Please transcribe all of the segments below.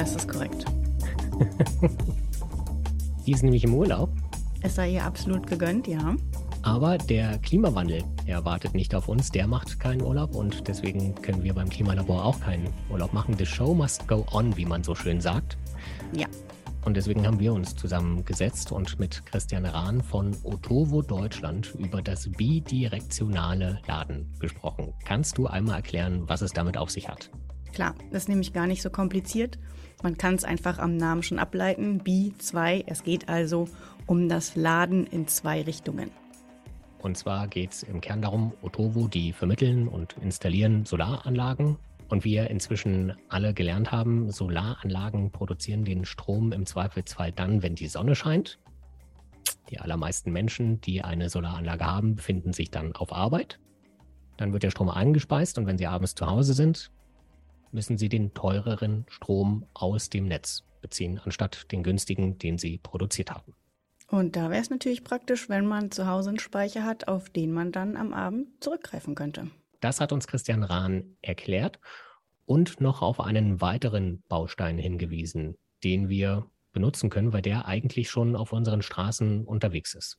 Das ist korrekt. Die ist nämlich im Urlaub. Es sei ihr absolut gegönnt, ja. Aber der Klimawandel, er wartet nicht auf uns, der macht keinen Urlaub und deswegen können wir beim Klimalabor auch keinen Urlaub machen. The show must go on, wie man so schön sagt. Ja. Und deswegen haben wir uns zusammengesetzt und mit Christian Rahn von Otovo Deutschland über das bidirektionale Laden gesprochen. Kannst du einmal erklären, was es damit auf sich hat? Klar, das ist nämlich gar nicht so kompliziert. Man kann es einfach am Namen schon ableiten. Bi 2. Es geht also um das Laden in zwei Richtungen. Und zwar geht es im Kern darum, Otovo, die vermitteln und installieren Solaranlagen. Und wir inzwischen alle gelernt haben, Solaranlagen produzieren den Strom im Zweifelsfall dann, wenn die Sonne scheint. Die allermeisten Menschen, die eine Solaranlage haben, befinden sich dann auf Arbeit. Dann wird der Strom eingespeist und wenn sie abends zu Hause sind, müssen sie den teureren Strom aus dem Netz beziehen, anstatt den günstigen, den sie produziert haben. Und da wäre es natürlich praktisch, wenn man zu Hause einen Speicher hat, auf den man dann am Abend zurückgreifen könnte. Das hat uns Christian Rahn erklärt und noch auf einen weiteren Baustein hingewiesen, den wir benutzen können, weil der eigentlich schon auf unseren Straßen unterwegs ist.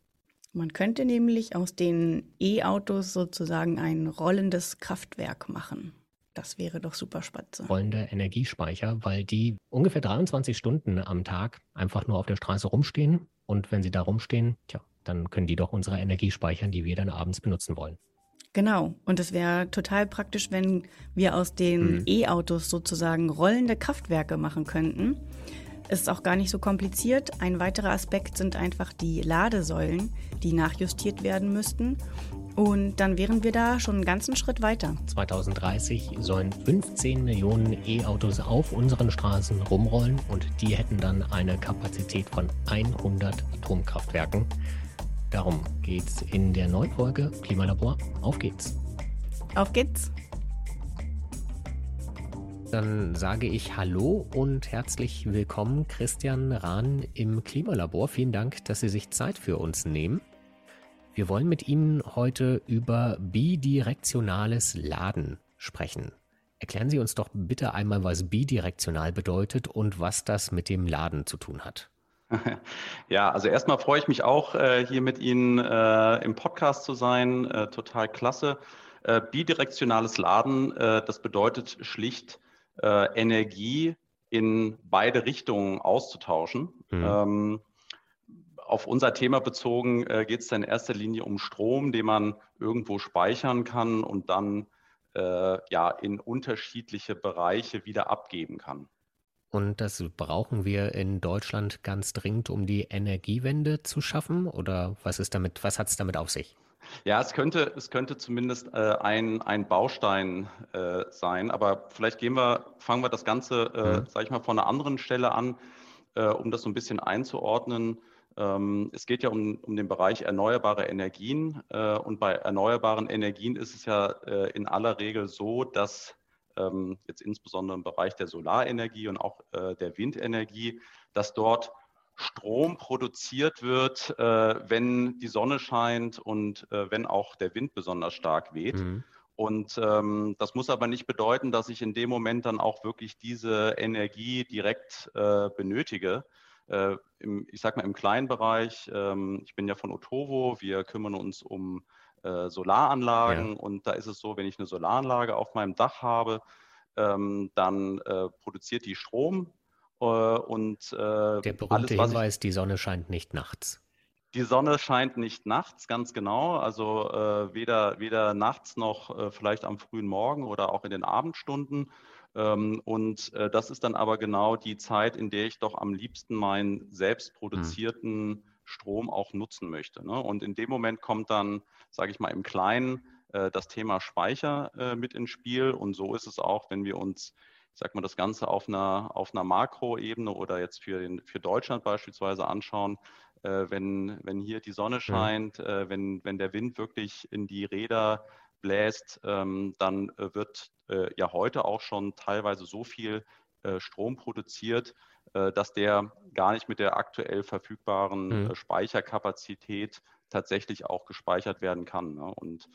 Man könnte nämlich aus den E-Autos sozusagen ein rollendes Kraftwerk machen. Das wäre doch super spannend. Rollende Energiespeicher, weil die ungefähr 23 Stunden am Tag einfach nur auf der Straße rumstehen und wenn sie da rumstehen, tja, dann können die doch unsere Energie speichern, die wir dann abends benutzen wollen. Genau. Und es wäre total praktisch, wenn wir aus den mhm. E-Autos sozusagen rollende Kraftwerke machen könnten. Ist auch gar nicht so kompliziert. Ein weiterer Aspekt sind einfach die Ladesäulen, die nachjustiert werden müssten. Und dann wären wir da schon einen ganzen Schritt weiter. 2030 sollen 15 Millionen E-Autos auf unseren Straßen rumrollen und die hätten dann eine Kapazität von 100 Atomkraftwerken. Darum geht's in der neuen Folge Klimalabor. Auf geht's. Auf geht's. Dann sage ich Hallo und herzlich willkommen, Christian Rahn im Klimalabor. Vielen Dank, dass Sie sich Zeit für uns nehmen. Wir wollen mit Ihnen heute über bidirektionales Laden sprechen. Erklären Sie uns doch bitte einmal, was bidirektional bedeutet und was das mit dem Laden zu tun hat. Ja, also erstmal freue ich mich auch, äh, hier mit Ihnen äh, im Podcast zu sein. Äh, total klasse. Bidirektionales Laden, das bedeutet schlicht, Energie in beide Richtungen auszutauschen. Mhm. Auf unser Thema bezogen äh, geht es in erster Linie um Strom, den man irgendwo speichern kann und dann äh, ja in unterschiedliche Bereiche wieder abgeben kann. Und das brauchen wir in Deutschland ganz dringend, um die Energiewende zu schaffen? Oder was ist damit, was hat es damit auf sich? Ja, es könnte, es könnte zumindest äh, ein, ein Baustein äh, sein, aber vielleicht gehen wir, fangen wir das Ganze, äh, mhm. sage ich mal, von einer anderen Stelle an, äh, um das so ein bisschen einzuordnen. Ähm, es geht ja um, um den Bereich erneuerbare Energien. Äh, und bei erneuerbaren Energien ist es ja äh, in aller Regel so, dass ähm, jetzt insbesondere im Bereich der Solarenergie und auch äh, der Windenergie, dass dort Strom produziert wird, wenn die Sonne scheint und wenn auch der Wind besonders stark weht. Mhm. Und ähm, das muss aber nicht bedeuten, dass ich in dem Moment dann auch wirklich diese Energie direkt äh, benötige, äh, im, ich sag mal im kleinen Bereich, ähm, ich bin ja von Otovo, wir kümmern uns um äh, Solaranlagen ja. und da ist es so, wenn ich eine Solaranlage auf meinem Dach habe, ähm, dann äh, produziert die Strom äh, und äh, der berühmte alles, Hinweis, ich, die Sonne scheint nicht nachts. Die Sonne scheint nicht nachts, ganz genau. Also äh, weder, weder nachts noch äh, vielleicht am frühen Morgen oder auch in den Abendstunden. Ähm, und äh, das ist dann aber genau die Zeit, in der ich doch am liebsten meinen selbst produzierten mhm. Strom auch nutzen möchte. Ne? Und in dem Moment kommt dann, sage ich mal, im Kleinen äh, das Thema Speicher äh, mit ins Spiel. Und so ist es auch, wenn wir uns ich sag mal, das Ganze auf einer, auf einer Makroebene oder jetzt für, den, für Deutschland beispielsweise anschauen, äh, wenn, wenn hier die Sonne scheint, äh, wenn, wenn der Wind wirklich in die Räder bläst, ähm, dann äh, wird äh, ja heute auch schon teilweise so viel äh, Strom produziert, äh, dass der gar nicht mit der aktuell verfügbaren mhm. Speicherkapazität tatsächlich auch gespeichert werden kann. Ne? Und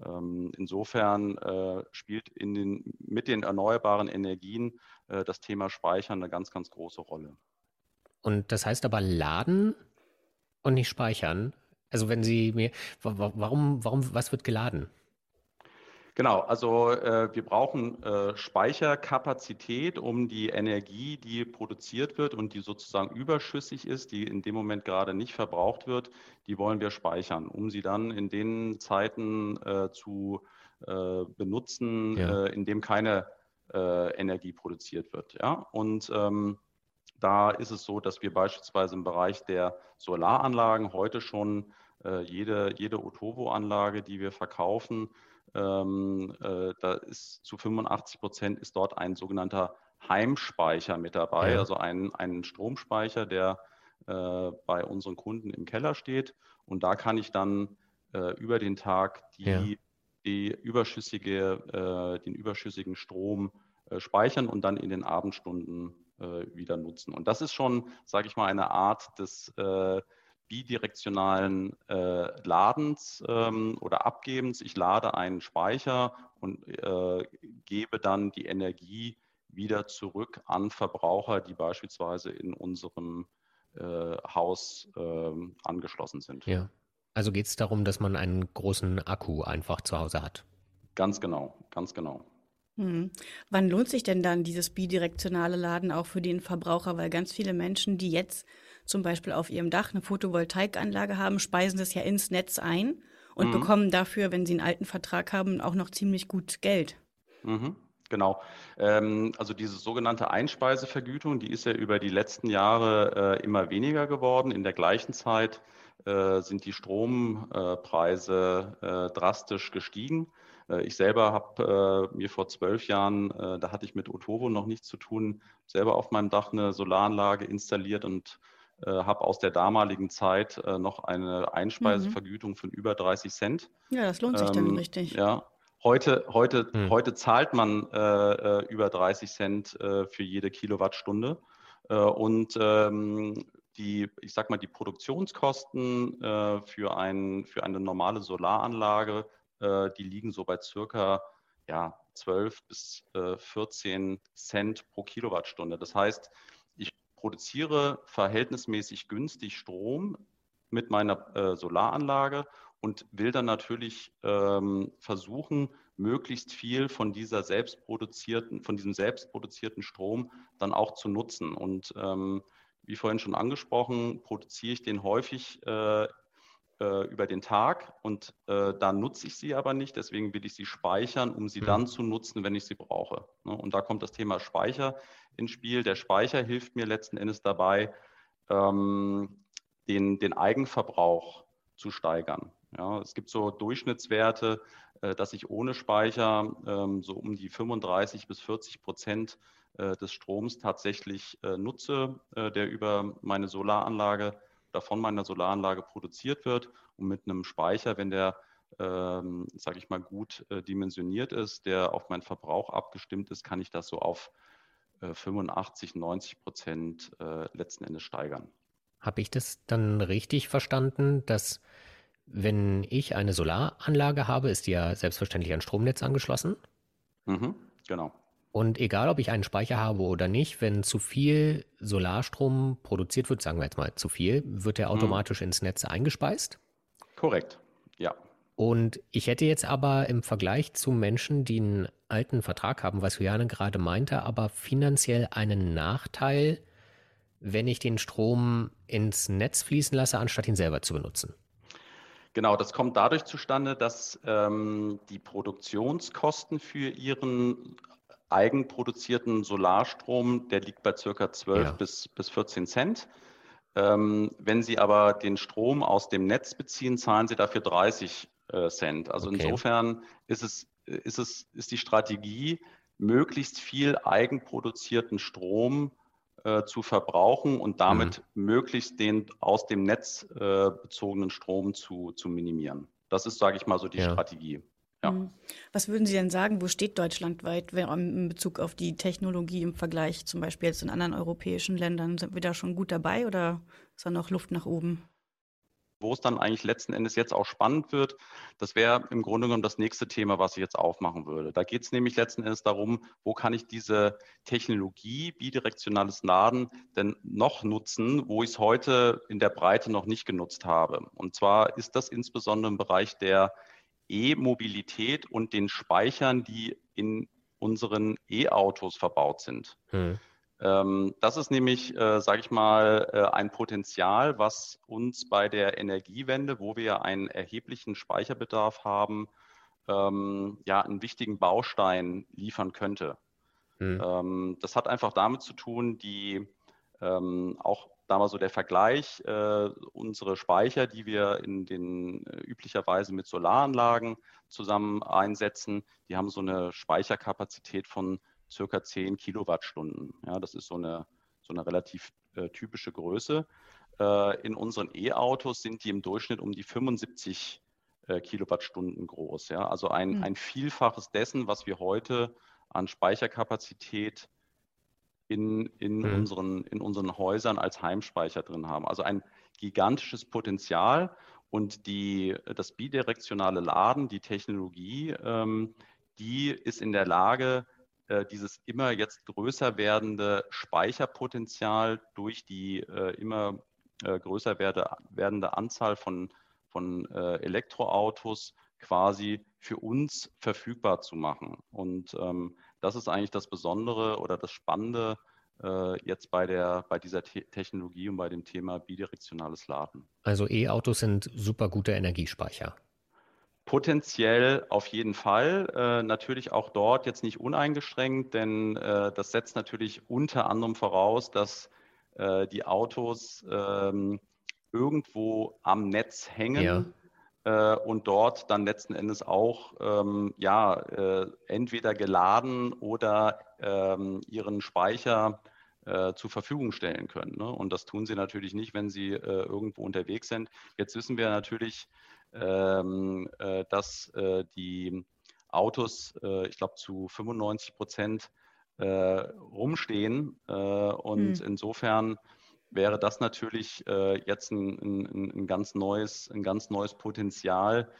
Ähm, insofern äh, spielt in den, mit den erneuerbaren Energien äh, das Thema Speichern eine ganz, ganz große Rolle. Und das heißt aber laden und nicht speichern. Also wenn Sie mir, warum, warum, was wird geladen? Genau, also äh, wir brauchen äh, Speicherkapazität, um die Energie, die produziert wird und die sozusagen überschüssig ist, die in dem Moment gerade nicht verbraucht wird, die wollen wir speichern, um sie dann in den Zeiten äh, zu äh, benutzen, ja. Äh, in dem keine äh, Energie produziert wird. Ja? Und ähm, da ist es so, dass wir beispielsweise im Bereich der Solaranlagen heute schon jede, jede Otovo-Anlage, die wir verkaufen, ähm, äh, da ist zu 85 Prozent ist dort ein sogenannter Heimspeicher mit dabei, ja. also ein, ein Stromspeicher, der äh, bei unseren Kunden im Keller steht. Und da kann ich dann äh, über den Tag die, ja. die überschüssige, äh, den überschüssigen Strom äh, speichern und dann in den Abendstunden äh, wieder nutzen. Und das ist schon, sage ich mal, eine Art des bidirektionalen äh, Ladens ähm, oder Abgebens. Ich lade einen Speicher und äh, gebe dann die Energie wieder zurück an Verbraucher, die beispielsweise in unserem äh, Haus ähm, angeschlossen sind. Ja. Also geht es darum, dass man einen großen Akku einfach zu Hause hat. Ganz genau, ganz genau. Hm. Wann lohnt sich denn dann dieses bidirektionale Laden auch für den Verbraucher? Weil ganz viele Menschen, die jetzt zum Beispiel auf ihrem Dach eine Photovoltaikanlage haben, speisen das ja ins Netz ein und mhm. bekommen dafür, wenn sie einen alten Vertrag haben, auch noch ziemlich gut Geld. Mhm. Genau. Ähm, also diese sogenannte Einspeisevergütung, die ist ja über die letzten Jahre äh, immer weniger geworden. In der gleichen Zeit äh, sind die Strompreise äh, drastisch gestiegen. Ich selber habe mir vor zwölf Jahren, da hatte ich mit Otovo noch nichts zu tun, selber auf meinem Dach eine Solaranlage installiert und äh, habe aus der damaligen Zeit äh, noch eine Einspeisevergütung mhm. von über 30 Cent. Ja, das lohnt sich ähm, dann richtig. Ja, heute, heute, mhm. heute zahlt man äh, über 30 Cent für jede Kilowattstunde. und ähm, die, ich sag mal, die Produktionskosten für, ein, für eine normale Solaranlage, die liegen so bei circa ja, 12 bis 14 Cent pro Kilowattstunde. Das heißt, produziere verhältnismäßig günstig Strom mit meiner äh, Solaranlage und will dann natürlich ähm, versuchen, möglichst viel von dieser selbstproduzierten, von diesem selbstproduzierten Strom dann auch zu nutzen. Und ähm, wie vorhin schon angesprochen, produziere ich den häufig äh, äh, über den Tag und äh, da nutze ich sie aber nicht. Deswegen will ich sie speichern, um sie mhm. dann zu nutzen, wenn ich sie brauche. Ne? Und da kommt das Thema Speicher ins Spiel. Der Speicher hilft mir letzten Endes dabei, ähm, den, den Eigenverbrauch zu steigern. Ja, es gibt so Durchschnittswerte, äh, dass ich ohne Speicher ähm, so um die 35 bis 40 Prozent äh, des Stroms tatsächlich äh, nutze, äh, der über meine Solaranlage oder von meiner Solaranlage produziert wird. Und mit einem Speicher, wenn der, ähm, sage ich mal, gut äh, dimensioniert ist, der auf meinen Verbrauch abgestimmt ist, kann ich das so auf 85, äh, 90 Prozent äh, letzten Endes steigern. Habe ich das dann richtig verstanden, dass wenn ich eine Solaranlage habe, ist die ja selbstverständlich an Stromnetz angeschlossen? Mhm, genau. Und egal, ob ich einen Speicher habe oder nicht, wenn zu viel Solarstrom produziert wird, sagen wir jetzt mal zu viel, wird der mhm. automatisch ins Netz eingespeist? Korrekt, ja. Und ich hätte jetzt aber im Vergleich zu Menschen, die einen alten Vertrag haben, was Juliane gerade meinte, aber finanziell einen Nachteil, wenn ich den Strom ins Netz fließen lasse, anstatt ihn selber zu benutzen. Genau, das kommt dadurch zustande, dass ähm, die Produktionskosten für Ihren eigenproduzierten Solarstrom, der liegt bei circa 12 ja. bis, bis 14 Cent. Ähm, wenn Sie aber den Strom aus dem Netz beziehen, zahlen Sie dafür 30 äh, Cent. Also okay. insofern ist es, ist es, ist die Strategie, möglichst viel eigenproduzierten Strom äh, zu verbrauchen und damit mhm. möglichst den aus dem Netz äh, bezogenen Strom zu, zu minimieren. Das ist, sage ich mal, so die ja. Strategie. Ja. Mhm. Was würden Sie denn sagen, wo steht Deutschland weit in Bezug auf die Technologie im Vergleich zum Beispiel jetzt in anderen europäischen Ländern? Sind wir da schon gut dabei oder ist da noch Luft nach oben? wo es dann eigentlich letzten Endes jetzt auch spannend wird, das wäre im Grunde genommen das nächste Thema, was ich jetzt aufmachen würde. Da geht es nämlich letzten Endes darum, wo kann ich diese Technologie bidirektionales Laden denn noch nutzen, wo ich es heute in der Breite noch nicht genutzt habe. Und zwar ist das insbesondere im Bereich der E-Mobilität und den Speichern, die in unseren E-Autos verbaut sind. Hm. Ähm, das ist nämlich, äh, sage ich mal, äh, ein Potenzial, was uns bei der Energiewende, wo wir einen erheblichen Speicherbedarf haben, ähm, ja, einen wichtigen Baustein liefern könnte. Hm. Ähm, das hat einfach damit zu tun, die ähm, auch da mal so der Vergleich, äh, unsere Speicher, die wir in den äh, üblicherweise mit Solaranlagen zusammen einsetzen, die haben so eine Speicherkapazität von circa 10 Kilowattstunden. Ja, das ist so eine, so eine relativ äh, typische Größe. Äh, in unseren E-Autos sind die im Durchschnitt um die 75 äh, Kilowattstunden groß. Ja? Also ein, mhm. ein Vielfaches dessen, was wir heute an Speicherkapazität in, in, mhm. unseren, in unseren Häusern als Heimspeicher drin haben. Also ein gigantisches Potenzial und die, das bidirektionale Laden, die Technologie, ähm, die ist in der Lage, äh, dieses immer jetzt größer werdende Speicherpotenzial durch die äh, immer äh, größer werde, werdende Anzahl von, von äh, Elektroautos quasi für uns verfügbar zu machen. Und ähm, das ist eigentlich das Besondere oder das Spannende äh, jetzt bei, der, bei dieser Te Technologie und bei dem Thema bidirektionales Laden. Also E-Autos sind super gute Energiespeicher. Potenziell auf jeden Fall. Äh, natürlich auch dort jetzt nicht uneingeschränkt, denn äh, das setzt natürlich unter anderem voraus, dass äh, die Autos ähm, irgendwo am Netz hängen ja. Äh, und dort dann letzten Endes auch ähm, ja, äh, entweder geladen oder ähm, ihren Speicher äh, zur Verfügung stellen können. Ne? Und das tun sie natürlich nicht, wenn sie irgendwo unterwegs sind. Jetzt wissen wir natürlich, ähm, äh, dass äh, die Autos, äh, ich glaube, zu 95 Prozent rumstehen. und hm. insofern wäre das natürlich jetzt ein, ein, ein, ganz neues, ein ganz neues Potenzial,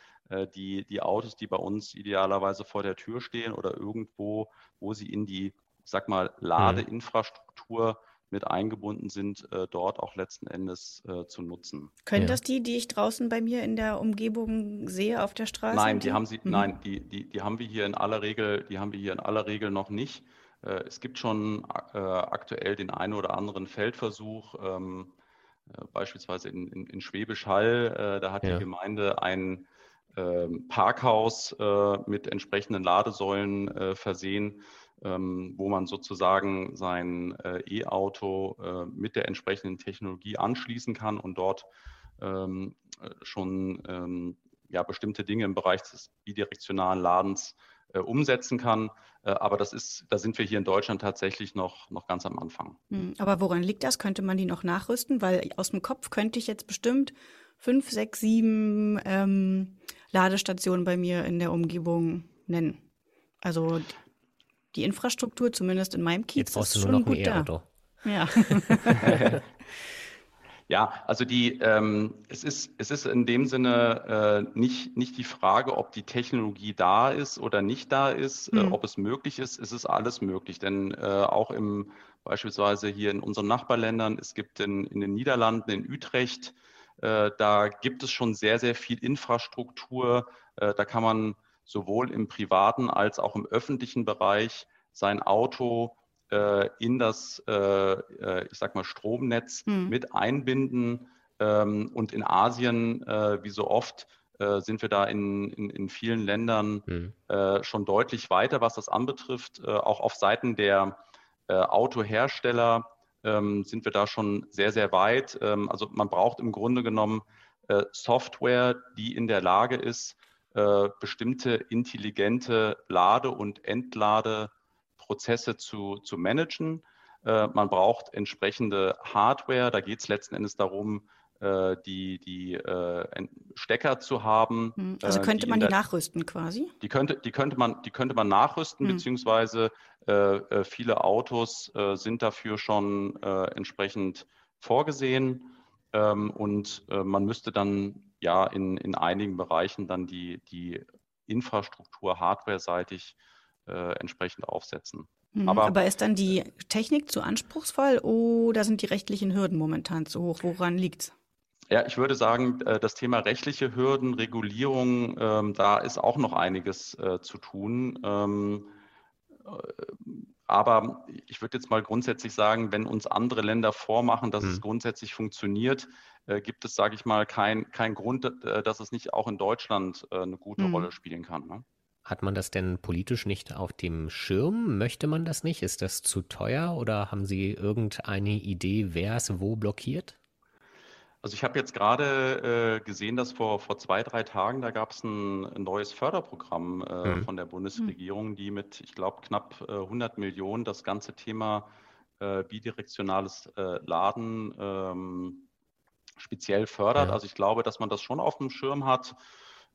die, die Autos, die bei uns idealerweise vor der Tür stehen oder irgendwo, wo sie in die, ich sag mal, hm. Ladeinfrastruktur mit eingebunden sind, äh, dort auch letzten Endes äh, zu nutzen. Können ja. das die, die ich draußen bei mir in der Umgebung sehe auf der Straße? Nein, die haben sie, mhm. nein, die, die, die haben wir hier in aller Regel, die haben wir hier in aller Regel noch nicht. Äh, es gibt schon äh, aktuell den einen oder anderen Feldversuch, ähm, äh, beispielsweise in, in, in Schwäbisch Hall, da hat ja. die Gemeinde ein ähm, Parkhaus mit entsprechenden Ladesäulen versehen ähm, wo man sozusagen sein E-Auto mit der entsprechenden Technologie anschließen kann und dort schon ja, bestimmte Dinge im Bereich des bidirektionalen Ladens äh, umsetzen kann. Äh, aber das ist, da sind wir hier in Deutschland tatsächlich noch, noch ganz am Anfang. Hm, aber woran liegt das? Könnte man die noch nachrüsten? Weil aus dem Kopf könnte ich jetzt bestimmt fünf, sechs, sieben ähm, Ladestationen bei mir in der Umgebung nennen. Also die Infrastruktur, zumindest in meinem Kiez, Jetzt brauchst ist du nur noch ein E-Auto. Ja. Ja, also die, ähm, es, ist, es ist in dem Sinne äh, nicht, nicht die Frage, ob die Technologie da ist oder nicht da ist, mhm. äh, ob es möglich ist. Es ist alles möglich, denn äh, auch im beispielsweise hier in unseren Nachbarländern, es gibt in, in den Niederlanden, in Utrecht, äh, da gibt es schon sehr, sehr viel Infrastruktur. Äh, da kann man sowohl im privaten als auch im öffentlichen Bereich sein Auto äh, in das, äh, äh ich sag mal, Stromnetz hm. mit einbinden. Ähm, und in Asien, äh, wie so oft, äh, sind wir da in, in, in vielen Ländern hm. Äh, schon deutlich weiter, was das anbetrifft. auch auf Seiten der Autohersteller ähm, sind wir da schon sehr, sehr weit. Ähm, also man braucht im Grunde genommen Software, die in der Lage ist, bestimmte intelligente Lade- und Entladeprozesse zu, zu managen. Äh, man braucht entsprechende Hardware. Da geht es letzten Endes darum, äh, die, die äh, Stecker zu haben. Hm, also könnte die man die nachrüsten quasi? Die könnte, die könnte, man, die könnte man nachrüsten, hm. beziehungsweise äh, viele Autos sind dafür schon entsprechend vorgesehen. Ähm, und äh, man müsste dann ja in, in einigen Bereichen dann die, die Infrastruktur hardware-seitig äh, entsprechend aufsetzen. Mhm, aber, aber, ist dann die Technik zu anspruchsvoll oder sind die rechtlichen Hürden momentan zu hoch? Woran liegt es? Ja, ich würde sagen, äh, das Thema rechtliche Hürden, Regulierung, ähm, da ist auch noch einiges äh, zu tun. Ähm, äh, aber ich würde jetzt mal grundsätzlich sagen, wenn uns andere Länder vormachen, dass hm. es grundsätzlich funktioniert, äh, gibt es, sage ich mal, keinen kein Grund, äh, dass es nicht auch in Deutschland äh, eine gute hm. Rolle spielen kann. Ne? Hat man das denn politisch nicht auf dem Schirm? Möchte man das nicht? Ist das zu teuer oder haben Sie irgendeine Idee, wer es wo blockiert? Also ich habe jetzt gerade äh, gesehen, dass vor, vor zwei, drei Tagen, da gab es ein, ein, neues Förderprogramm äh, mhm. von der Bundesregierung, die mit, ich glaube, knapp äh, 100 Millionen das ganze Thema äh, bidirektionales äh, Laden ähm, speziell fördert. Ja. Also ich glaube, dass man das schon auf dem Schirm hat.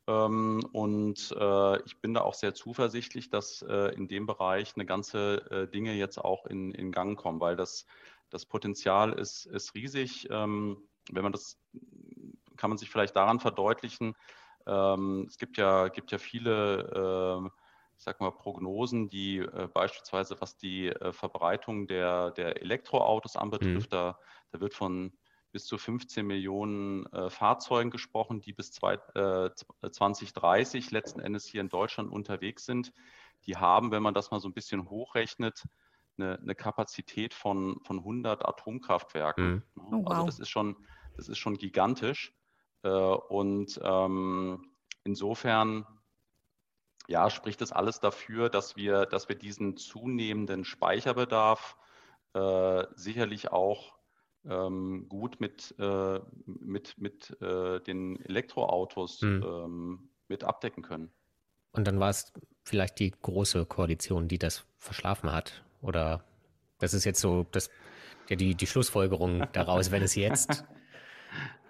Ähm, und äh, ich bin da auch sehr zuversichtlich, dass in dem Bereich eine ganze Dinge jetzt auch in, in Gang kommen, weil das, das Potenzial ist, ist riesig. Ähm, wenn man das, kann man sich vielleicht daran verdeutlichen, ähm, es gibt ja, gibt ja viele, äh, ich sag mal, Prognosen, die äh, beispielsweise, was die äh, Verbreitung der, der Elektroautos anbetrifft, mhm. da, da wird von bis zu 15 Millionen äh, Fahrzeugen gesprochen, die bis zwei, äh, 2030 letzten Endes hier in Deutschland unterwegs sind. Die haben, wenn man das mal so ein bisschen hochrechnet, eine, eine Kapazität von, von 100 Atomkraftwerken. Mhm. Oh, wow. Also das ist schon, das ist schon gigantisch. Äh, und ähm, insofern ja, spricht das alles dafür, dass wir, dass wir diesen zunehmenden Speicherbedarf äh, sicherlich auch ähm, gut mit, äh, mit, mit äh, den Elektroautos mhm. ähm, mit abdecken können. Und dann war es vielleicht die große Koalition, die das verschlafen hat oder das ist jetzt so das, ja, die, die Schlussfolgerung daraus, wenn es jetzt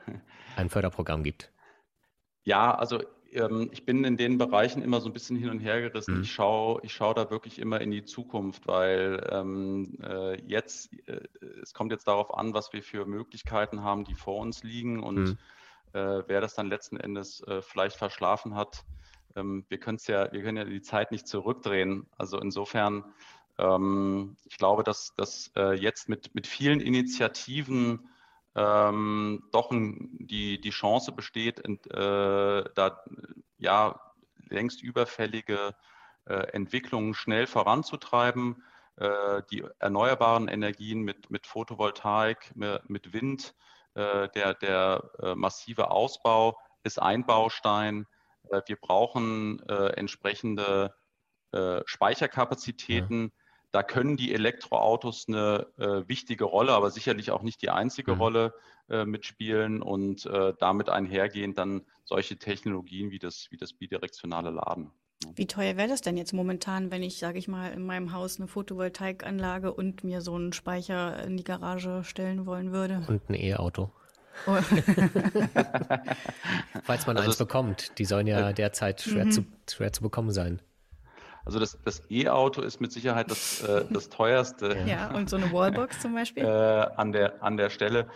ein Förderprogramm gibt. Ja, also ähm, ich bin in den Bereichen immer so ein bisschen hin und her gerissen. Mhm. Ich schaue ich schau da wirklich immer in die Zukunft, weil ähm, äh, jetzt, äh, es kommt jetzt darauf an, was wir für Möglichkeiten haben, die vor uns liegen und mhm. äh, wer das dann letzten Endes äh, vielleicht verschlafen hat. Ähm, wir können ja, wir können ja die Zeit nicht zurückdrehen. Also insofern ähm, ich glaube, dass, dass äh, jetzt mit, mit vielen Initiativen ähm, doch die, die Chance besteht, in, äh, da ja längst überfällige äh, Entwicklungen schnell voranzutreiben. Äh, die erneuerbaren Energien mit, mit Photovoltaik, mit, Wind, äh, der, der äh, massive Ausbau ist ein Baustein. wir brauchen entsprechende Speicherkapazitäten. Ja da können die Elektroautos eine äh, wichtige Rolle, aber sicherlich auch nicht die einzige mhm. Rolle äh, mitspielen und äh, damit einhergehend dann solche Technologien wie das, wie das bidirektionale Laden. Wie teuer wäre das denn jetzt momentan, wenn ich, sage ich mal, in meinem Haus eine Photovoltaikanlage und mir so einen Speicher in die Garage stellen wollen würde? Und ein E-Auto. Oh. Falls man also eins bekommt, die sollen ja äh, derzeit schwer, mhm. zu, schwer zu bekommen sein. Also das, das E-Auto ist mit Sicherheit das, äh, das teuerste. Ja, und so eine Wallbox zum Beispiel? Äh, an, der, an der Stelle.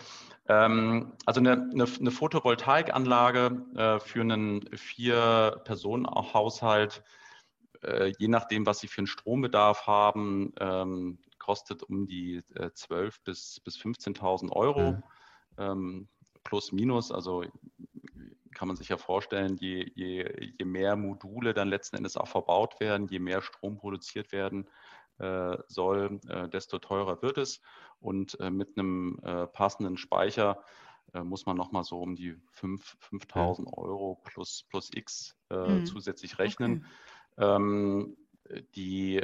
Ähm, also eine, eine, eine Photovoltaikanlage äh, für einen Vier-Personen-Haushalt, äh, je nachdem, was Sie für einen Strombedarf haben, ähm, kostet um die äh, 12.000 bis, bis 15.000 Euro. Mhm. Ähm, plus minus, also kann man sich ja vorstellen, je, je, je mehr Module dann letzten Endes auch verbaut werden, je mehr Strom produziert werden äh, soll, äh, desto teurer wird es. Und äh, mit einem äh, passenden Speicher äh, muss man nochmal so um die 5000 Euro plus, plus X mhm. zusätzlich rechnen. Okay. Ähm, die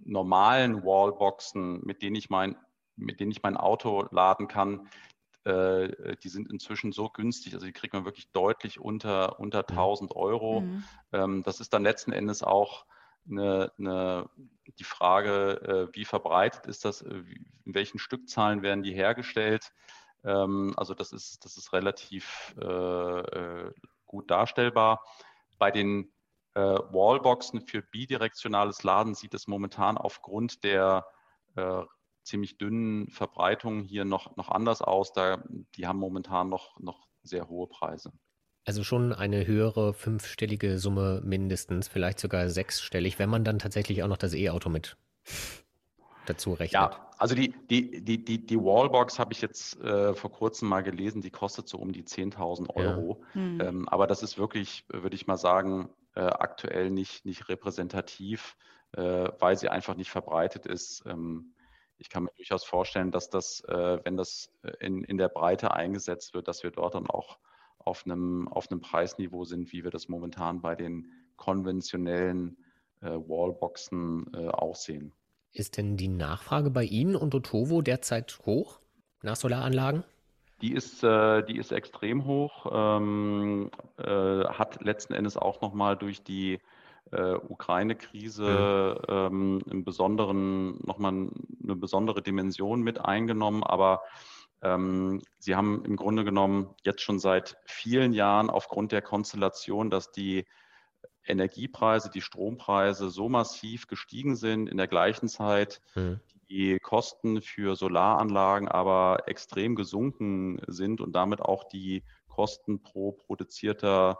normalen Wallboxen, mit denen ich mein mit denen ich mein Auto laden kann, äh, die sind inzwischen so günstig, also die kriegt man wirklich deutlich unter, unter 1000 Euro. Mhm. Ähm, das ist dann letzten Endes auch eine, eine, die Frage, äh, wie verbreitet ist das, äh, in welchen Stückzahlen werden die hergestellt. Ähm, also das ist, das ist relativ gut darstellbar. Bei den Wallboxen für bidirektionales Laden sieht es momentan aufgrund der ziemlich dünnen Verbreitungen hier noch, noch anders aus. Da, die haben momentan noch, noch sehr hohe Preise. Also schon eine höhere fünfstellige Summe mindestens, vielleicht sogar sechsstellig, wenn man dann tatsächlich auch noch das E-Auto mit dazu rechnet. Ja, also die, die, die, die, die Wallbox habe ich jetzt äh, vor kurzem mal gelesen, die kostet so um die 10.000 Euro. Ja. Hm. Ähm, aber das ist wirklich, würde ich mal sagen, äh, aktuell nicht, nicht repräsentativ, äh, weil sie einfach nicht verbreitet ist. Ähm, ich kann mir durchaus vorstellen, dass das, äh, wenn das äh, in, in der Breite eingesetzt wird, dass wir dort dann auch auf einem, auf einem Preisniveau sind, wie wir das momentan bei den konventionellen äh, Wallboxen auch sehen. Ist denn die Nachfrage bei Ihnen und Otovo derzeit hoch nach Solaranlagen? Die ist, die ist extrem hoch, ähm, äh, hat letzten Endes auch nochmal durch die äh, Ukraine-Krise mhm. ähm, einen besonderen, nochmal eine besondere Dimension mit eingenommen. Aber ähm, sie haben im Grunde genommen jetzt schon seit vielen Jahren aufgrund der Konstellation, dass die Energiepreise, die Strompreise so massiv gestiegen sind, in der gleichen Zeit mhm. die Kosten für Solaranlagen aber extrem gesunken sind und damit auch die Kosten pro produzierter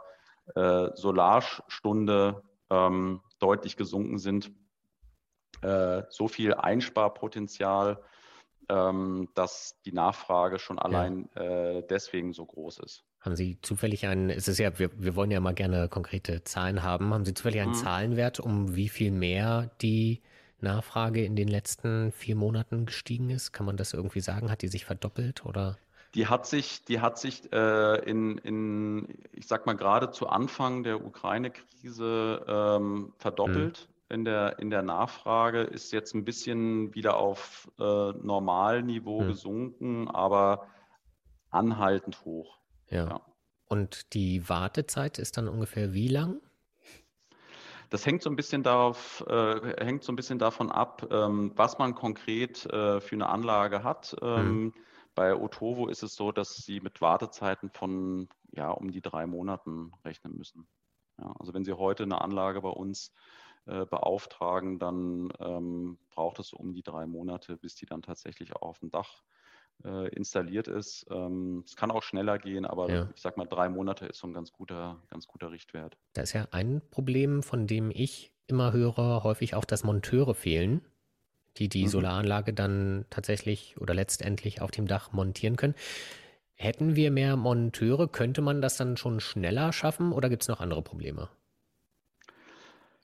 äh, Solarstunde ähm, deutlich gesunken sind. Äh, so viel Einsparpotenzial, ähm, dass die Nachfrage schon allein ja. äh, deswegen so groß ist. Haben Sie zufällig einen, es ist ja, wir, wir wollen ja mal gerne konkrete Zahlen haben, haben Sie zufällig einen mhm. Zahlenwert, um wie viel mehr die Nachfrage in den letzten vier Monaten gestiegen ist? Kann man das irgendwie sagen? Hat die sich verdoppelt oder? Die hat sich, die hat sich äh, in, in, ich sag mal, gerade zu Anfang der Ukraine-Krise ähm, verdoppelt. Mhm. In der, in der Nachfrage ist jetzt ein bisschen wieder auf äh, Normalniveau mhm. gesunken, aber anhaltend hoch. Ja. ja. Und die Wartezeit ist dann ungefähr wie lang? Das hängt so ein bisschen darauf, äh, hängt so ein bisschen davon ab, ähm, was man konkret äh, für eine Anlage hat. Ähm, mhm. Bei Otovo ist es so, dass Sie mit Wartezeiten von ja, um die drei Monaten rechnen müssen. Ja, also wenn Sie heute eine Anlage bei uns äh, beauftragen, dann ähm, braucht es um die drei Monate, bis die dann tatsächlich auch auf dem Dach äh, installiert ist. Ähm, es kann auch schneller gehen, aber ja. ich sag mal, drei Monate ist so ein ganz guter, ganz guter Richtwert. Da ist ja ein Problem, von dem ich immer höre, häufig auch, dass Monteure fehlen die die mhm. Solaranlage dann tatsächlich oder letztendlich auf dem Dach montieren können. Hätten wir mehr Monteure, könnte man das dann schon schneller schaffen oder gibt es noch andere Probleme?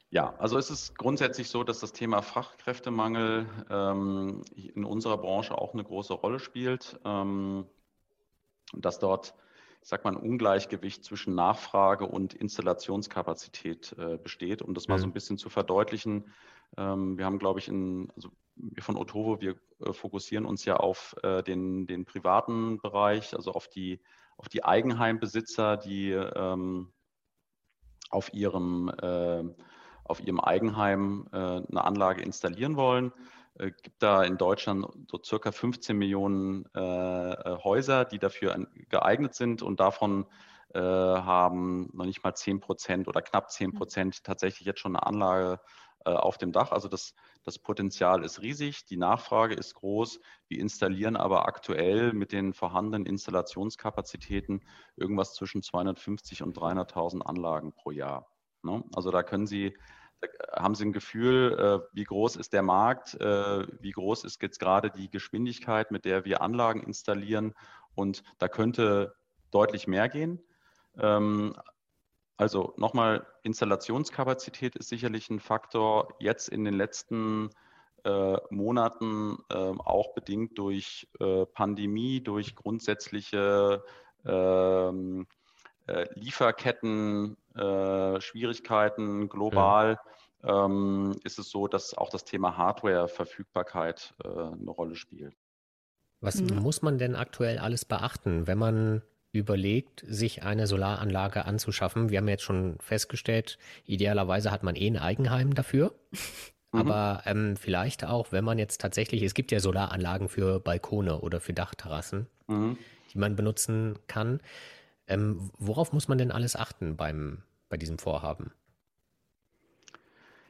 Ja, also es ist grundsätzlich so, dass das Thema Fachkräftemangel ähm, in unserer Branche auch eine große Rolle spielt. Ähm, dass dort, ich sag mal, ein Ungleichgewicht zwischen Nachfrage und Installationskapazität äh, besteht. Um das mal so mhm. ein bisschen zu verdeutlichen, ähm, wir haben, glaube ich, in, also wir von Otovo, wir äh, fokussieren uns ja auf äh, den, den privaten Bereich, also auf die, auf die Eigenheimbesitzer, die ähm, auf, ihrem, äh, auf ihrem Eigenheim äh, eine Anlage installieren wollen. Es äh, gibt da in Deutschland so circa 15 Millionen äh, Häuser, die dafür geeignet sind und davon haben noch nicht mal 10 Prozent oder knapp 10 Prozent tatsächlich jetzt schon eine Anlage äh, auf dem Dach. Also das, das Potenzial ist riesig, die Nachfrage ist groß. Wir installieren aber aktuell mit den vorhandenen Installationskapazitäten irgendwas zwischen 250 und 300.000 Anlagen pro Jahr. Ne? Also da können Sie, da haben Sie ein Gefühl, äh, wie groß ist der Markt, äh, wie groß ist jetzt gerade die Geschwindigkeit, mit der wir Anlagen installieren. Und da könnte deutlich mehr gehen. Also nochmal, Installationskapazität ist sicherlich ein Faktor. Jetzt in den letzten äh, Monaten äh, auch bedingt durch äh, Pandemie, durch grundsätzliche ähm, äh, Lieferketten, äh, Schwierigkeiten global. Ja. Ähm, ist es so, dass auch das Thema Hardware-Verfügbarkeit äh, eine Rolle spielt. Was mhm. muss man denn aktuell alles beachten, wenn man überlegt, sich eine Solaranlage anzuschaffen. Wir haben jetzt schon festgestellt, idealerweise hat man eh ein Eigenheim dafür. Mhm. Aber ähm, vielleicht auch, wenn man jetzt tatsächlich, es gibt ja Solaranlagen für Balkone oder für Dachterrassen, mhm. die man benutzen kann. Ähm, worauf muss man denn alles achten beim, bei diesem Vorhaben?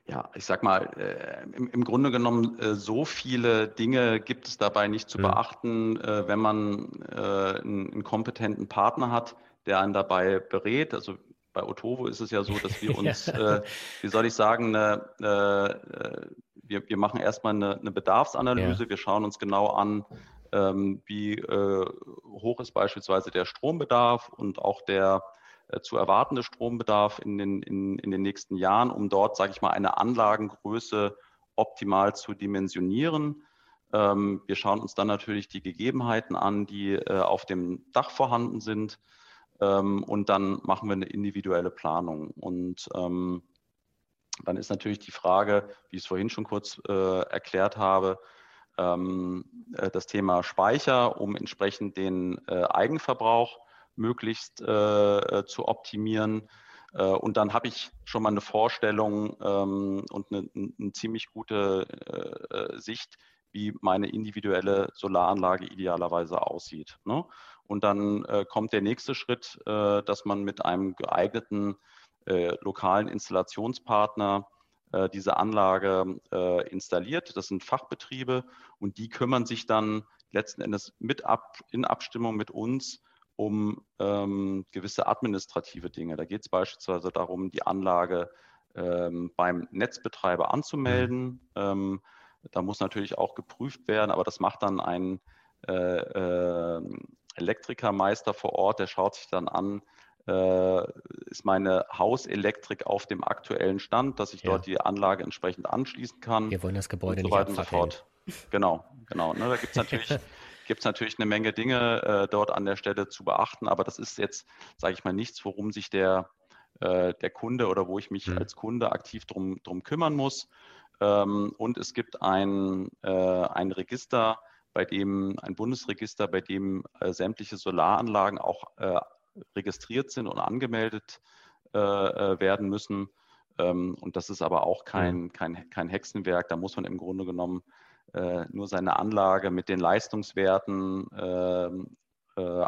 Ja, ich sag mal, äh, im, im, Grunde genommen, äh, so viele Dinge gibt es dabei nicht zu mhm. beachten, äh, wenn man äh, einen, einen, kompetenten Partner hat, der einen dabei berät. Also bei Otovo ist es ja so, dass wir uns, ja. Äh, wie soll ich sagen, eine, äh, wir, wir machen erstmal eine, eine Bedarfsanalyse. Ja. Wir schauen uns genau an, ähm, wie hoch ist beispielsweise der Strombedarf und auch der zu erwartende Strombedarf in den, in, in den nächsten Jahren, um dort, sage ich mal, eine Anlagengröße optimal zu dimensionieren. Ähm, wir schauen uns dann natürlich die Gegebenheiten an, die äh, auf dem Dach vorhanden sind. Ähm, und dann machen wir eine individuelle Planung. Und ähm, dann ist natürlich die Frage, wie ich es vorhin schon kurz äh, erklärt habe, ähm, äh, das Thema Speicher, um entsprechend den äh, Eigenverbrauch möglichst äh, äh, zu optimieren. Äh, und dann habe ich schon mal eine Vorstellung ähm, und eine, eine, ziemlich gute äh, Sicht, wie meine individuelle Solaranlage idealerweise aussieht. Ne? Und dann äh, kommt der nächste Schritt, äh, dass man mit einem geeigneten lokalen Installationspartner diese Anlage installiert. Das sind Fachbetriebe und die kümmern sich dann letzten Endes mit ab, in Abstimmung mit uns um ähm, gewisse administrative Dinge. Da geht es beispielsweise darum, die Anlage ähm, beim Netzbetreiber anzumelden. Ähm, da muss natürlich auch geprüft werden, aber das macht dann ein äh, äh, Elektrikermeister vor Ort, der schaut sich dann an, äh, ist meine Hauselektrik auf dem aktuellen Stand, dass ich ja. dort die Anlage entsprechend anschließen kann. Wir wollen das Gebäude und so nicht und so fort. Genau, genau. Ne, da gibt es natürlich gibt es natürlich eine Menge Dinge äh, dort an der Stelle zu beachten, aber das ist jetzt, sage ich mal, nichts, worum sich der, äh, der Kunde oder wo ich mich mhm. als Kunde aktiv drum, drum kümmern muss. Ähm, und es gibt ein, äh, ein Register, bei dem, ein Bundesregister, bei dem äh, sämtliche Solaranlagen auch äh, registriert sind und angemeldet äh, werden müssen. Ähm, und das ist aber auch kein, mhm. kein, kein Hexenwerk. Da muss man im Grunde genommen äh, nur seine Anlage mit den Leistungswerten ähm, äh,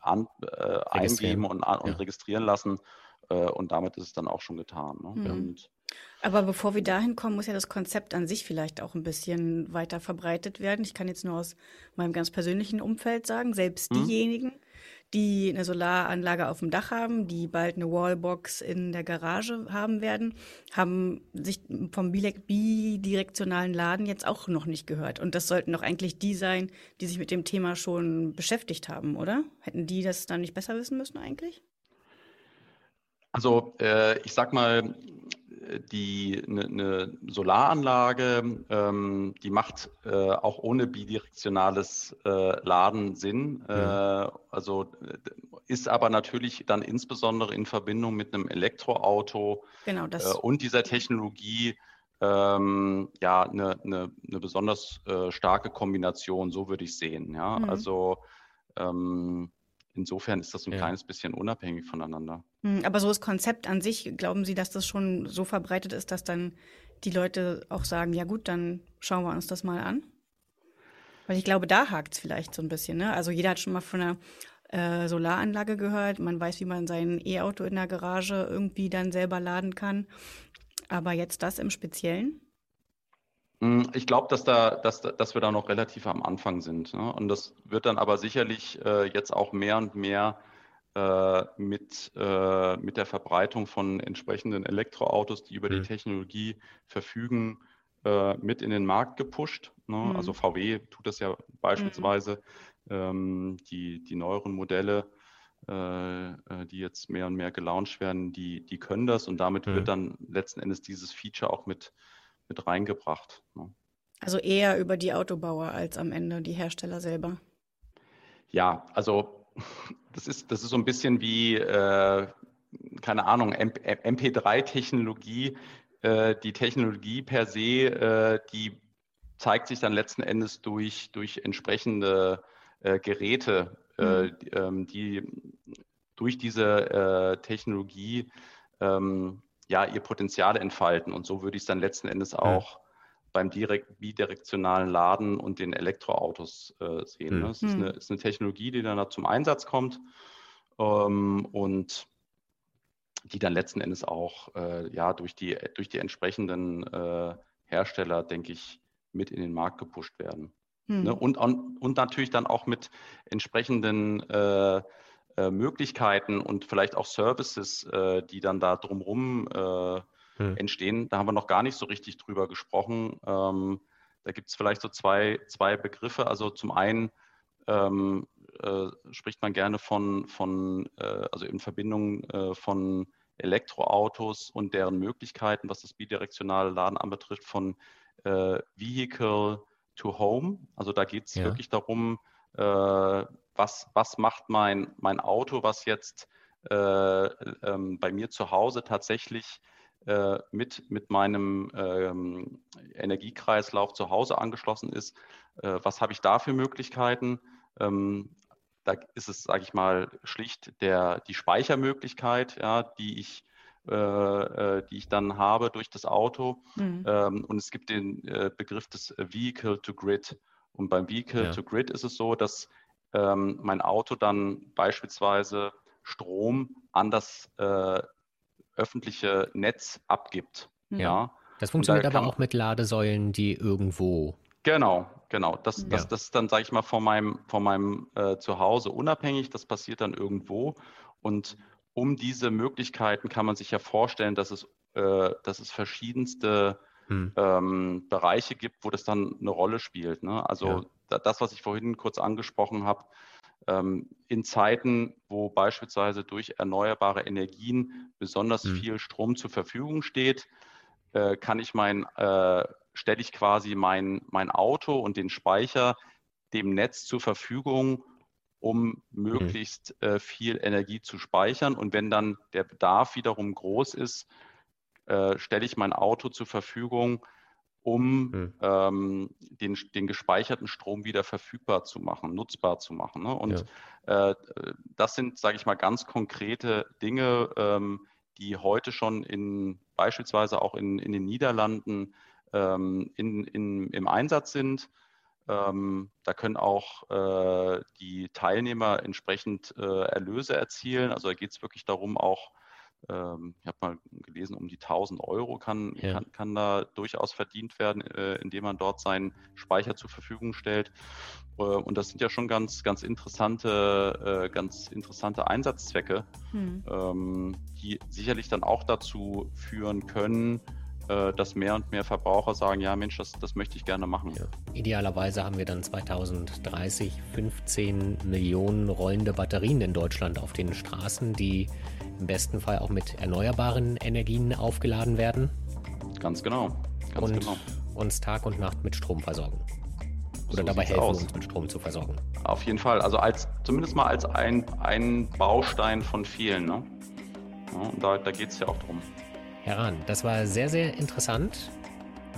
an, äh, eingeben und, an, und ja. registrieren lassen. Äh, und damit ist es dann auch schon getan. Ne? Mhm. Und, aber bevor wir dahin kommen, muss ja das Konzept an sich vielleicht auch ein bisschen weiter verbreitet werden. Ich kann jetzt nur aus meinem ganz persönlichen Umfeld sagen, selbst mhm. diejenigen, die eine Solaranlage auf dem Dach haben, die bald eine Wallbox in der Garage haben werden, haben sich vom bidirektionalen Laden jetzt auch noch nicht gehört. Und das sollten doch eigentlich die sein, die sich mit dem Thema schon beschäftigt haben, oder? Hätten die das dann nicht besser wissen müssen eigentlich? Also äh, ich sag mal, die eine, eine Solaranlage, ähm, die macht äh, auch ohne bidirektionales äh, Laden Sinn. Mhm. Äh, also ist aber natürlich dann insbesondere in Verbindung mit einem Elektroauto genau, äh, und dieser Technologie ähm, ja eine, eine, eine besonders äh, starke Kombination, so würde ich sehen. Ja, mhm. also ähm, insofern ist das ein ja. kleines bisschen unabhängig voneinander. Hm, aber so das Konzept an sich, glauben Sie, dass das schon so verbreitet ist, dass dann die Leute auch sagen, ja gut, dann schauen wir uns das mal an? Weil ich glaube, da hakt es vielleicht so ein bisschen. Ne? Also jeder hat schon mal von einer äh, Solaranlage gehört. Man weiß, wie man sein E-Auto in der Garage irgendwie dann selber laden kann. Aber jetzt das im Speziellen? Hm, ich glaube, dass, da, dass, dass wir da noch relativ am Anfang sind. Ne? Und das wird dann aber sicherlich äh, jetzt auch mehr und mehr äh, mit, äh, mit der Verbreitung von entsprechenden Elektroautos, die über mhm. die Technologie verfügen, äh, mit in den Markt gepusht. Ne? Mhm. Also VW tut das ja beispielsweise. Mhm. Ähm, die, die neueren Modelle, äh, äh, die jetzt mehr und mehr gelauncht werden, die, die können das und damit wird mhm. dann letzten Endes dieses Feature auch mit mit reingebracht. Ne? Also eher über die Autobauer als am Ende die Hersteller selber. Ja, also das ist, das ist so ein bisschen wie, äh, keine Ahnung, MP3-Technologie. Äh, die Technologie per se, äh, die zeigt sich dann letzten Endes durch, durch entsprechende äh, Geräte, äh, mhm. die, ähm, die, durch diese äh, Technologie ähm, ja, ihr Potenzial entfalten. Und so würde ich es dann letzten Endes auch ja. beim direkt, bidirektionalen Laden und den Elektroautos äh, sehen. Mhm. Ne? Es ist eine, ist eine, Technologie, die dann da zum Einsatz kommt. Ähm, und die dann letzten Endes auch äh, ja, durch, die, durch die entsprechenden äh, Hersteller, denke ich, mit in den Markt gepusht werden. Hm. Ne? Und, und natürlich dann auch mit entsprechenden äh, Möglichkeiten und vielleicht auch Services, äh, die dann da drumherum äh, hm. entstehen. Da haben wir noch gar nicht so richtig drüber gesprochen. Ähm, da gibt es vielleicht so zwei, zwei Begriffe. Also zum einen ähm, äh, spricht man gerne von, von äh, also in Verbindung von Elektroautos und deren Möglichkeiten, was das bidirektionale Laden anbetrifft, von Vehicle to Home. Also da geht es ja. wirklich darum, was, was macht mein, mein Auto, was jetzt äh, ähm, bei mir zu Hause tatsächlich äh, mit, mit meinem ähm, Energiekreislauf zu Hause angeschlossen ist. Äh, was habe ich da für Möglichkeiten? Ähm, da ist es, sage ich mal, schlicht der, die Speichermöglichkeit, ja, die ich äh, äh, die ich dann habe durch das Auto. Mhm. Ähm, und es gibt den äh, Begriff des Vehicle to Grid. Und beim Vehicle ja. to Grid ist es so, dass ähm, mein Auto dann beispielsweise Strom an das äh, öffentliche Netz abgibt. Ja. ja. Das funktioniert da aber auch mit Ladesäulen, die irgendwo. Genau, genau. Das, ja. das, das ist dann, sage ich mal, von meinem, von meinem äh, Zuhause unabhängig. Das passiert dann irgendwo. Und um diese Möglichkeiten kann man sich ja vorstellen, dass es, äh, dass es verschiedenste hm. ähm, Bereiche gibt, wo das dann eine Rolle spielt. Ne? Also ja. das, was ich vorhin kurz angesprochen habe, ähm, in Zeiten, wo beispielsweise durch erneuerbare Energien besonders hm. viel Strom zur Verfügung steht, äh, kann ich mein, äh, stelle ich quasi mein, mein Auto und den Speicher dem Netz zur Verfügung, um mhm. möglichst äh, viel Energie zu speichern. Und wenn dann der Bedarf wiederum groß ist, äh, stelle ich mein Auto zur Verfügung, um mhm. ähm, den, den gespeicherten Strom wieder verfügbar zu machen, nutzbar zu machen. Ne? Und ja. äh, das sind, sage ich mal, ganz konkrete Dinge, ähm, die heute schon in beispielsweise auch in, in den Niederlanden ähm, in, in, im Einsatz sind. Ähm, da können auch äh, die Teilnehmer entsprechend äh, Erlöse erzielen. Also da geht es wirklich darum, auch, ähm, ich habe mal gelesen, um die 1000 Euro kann, ja. kann, kann, da durchaus verdient werden, äh, indem man dort seinen Speicher zur Verfügung stellt. Äh, und das sind ja schon ganz, ganz interessante, äh, ganz interessante Einsatzzwecke, hm. ähm, die sicherlich dann auch dazu führen können, äh, dass mehr und mehr Verbraucher sagen, ja Mensch, das, das möchte ich gerne machen. Ja. Idealerweise haben wir dann 2030 15 Millionen rollende Batterien in Deutschland auf den Straßen, die im besten Fall auch mit erneuerbaren Energien aufgeladen werden. Ganz genau. Ganz und genau. uns Tag und Nacht mit Strom versorgen. Oder so dabei helfen, aus. uns mit Strom zu versorgen. Auf jeden Fall. Also als zumindest mal als ein, ein Baustein von vielen. Ne? Ja, da da geht es ja auch drum. Herr Rahn, das war sehr, sehr interessant.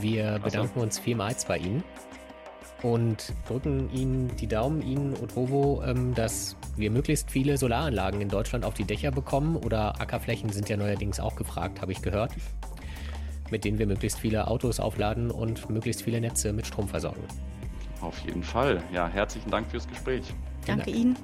Wir bedanken uns vielmals bei Ihnen und drücken Ihnen die Daumen, Ihnen und Rovo, ähm, dass wir möglichst viele Solaranlagen in Deutschland auf die Dächer bekommen oder Ackerflächen sind ja neuerdings auch gefragt, habe ich gehört, mit denen wir möglichst viele Autos aufladen und möglichst viele Netze mit Strom versorgen. Auf jeden Fall. Ja, herzlichen Dank fürs Gespräch. Danke Ihnen.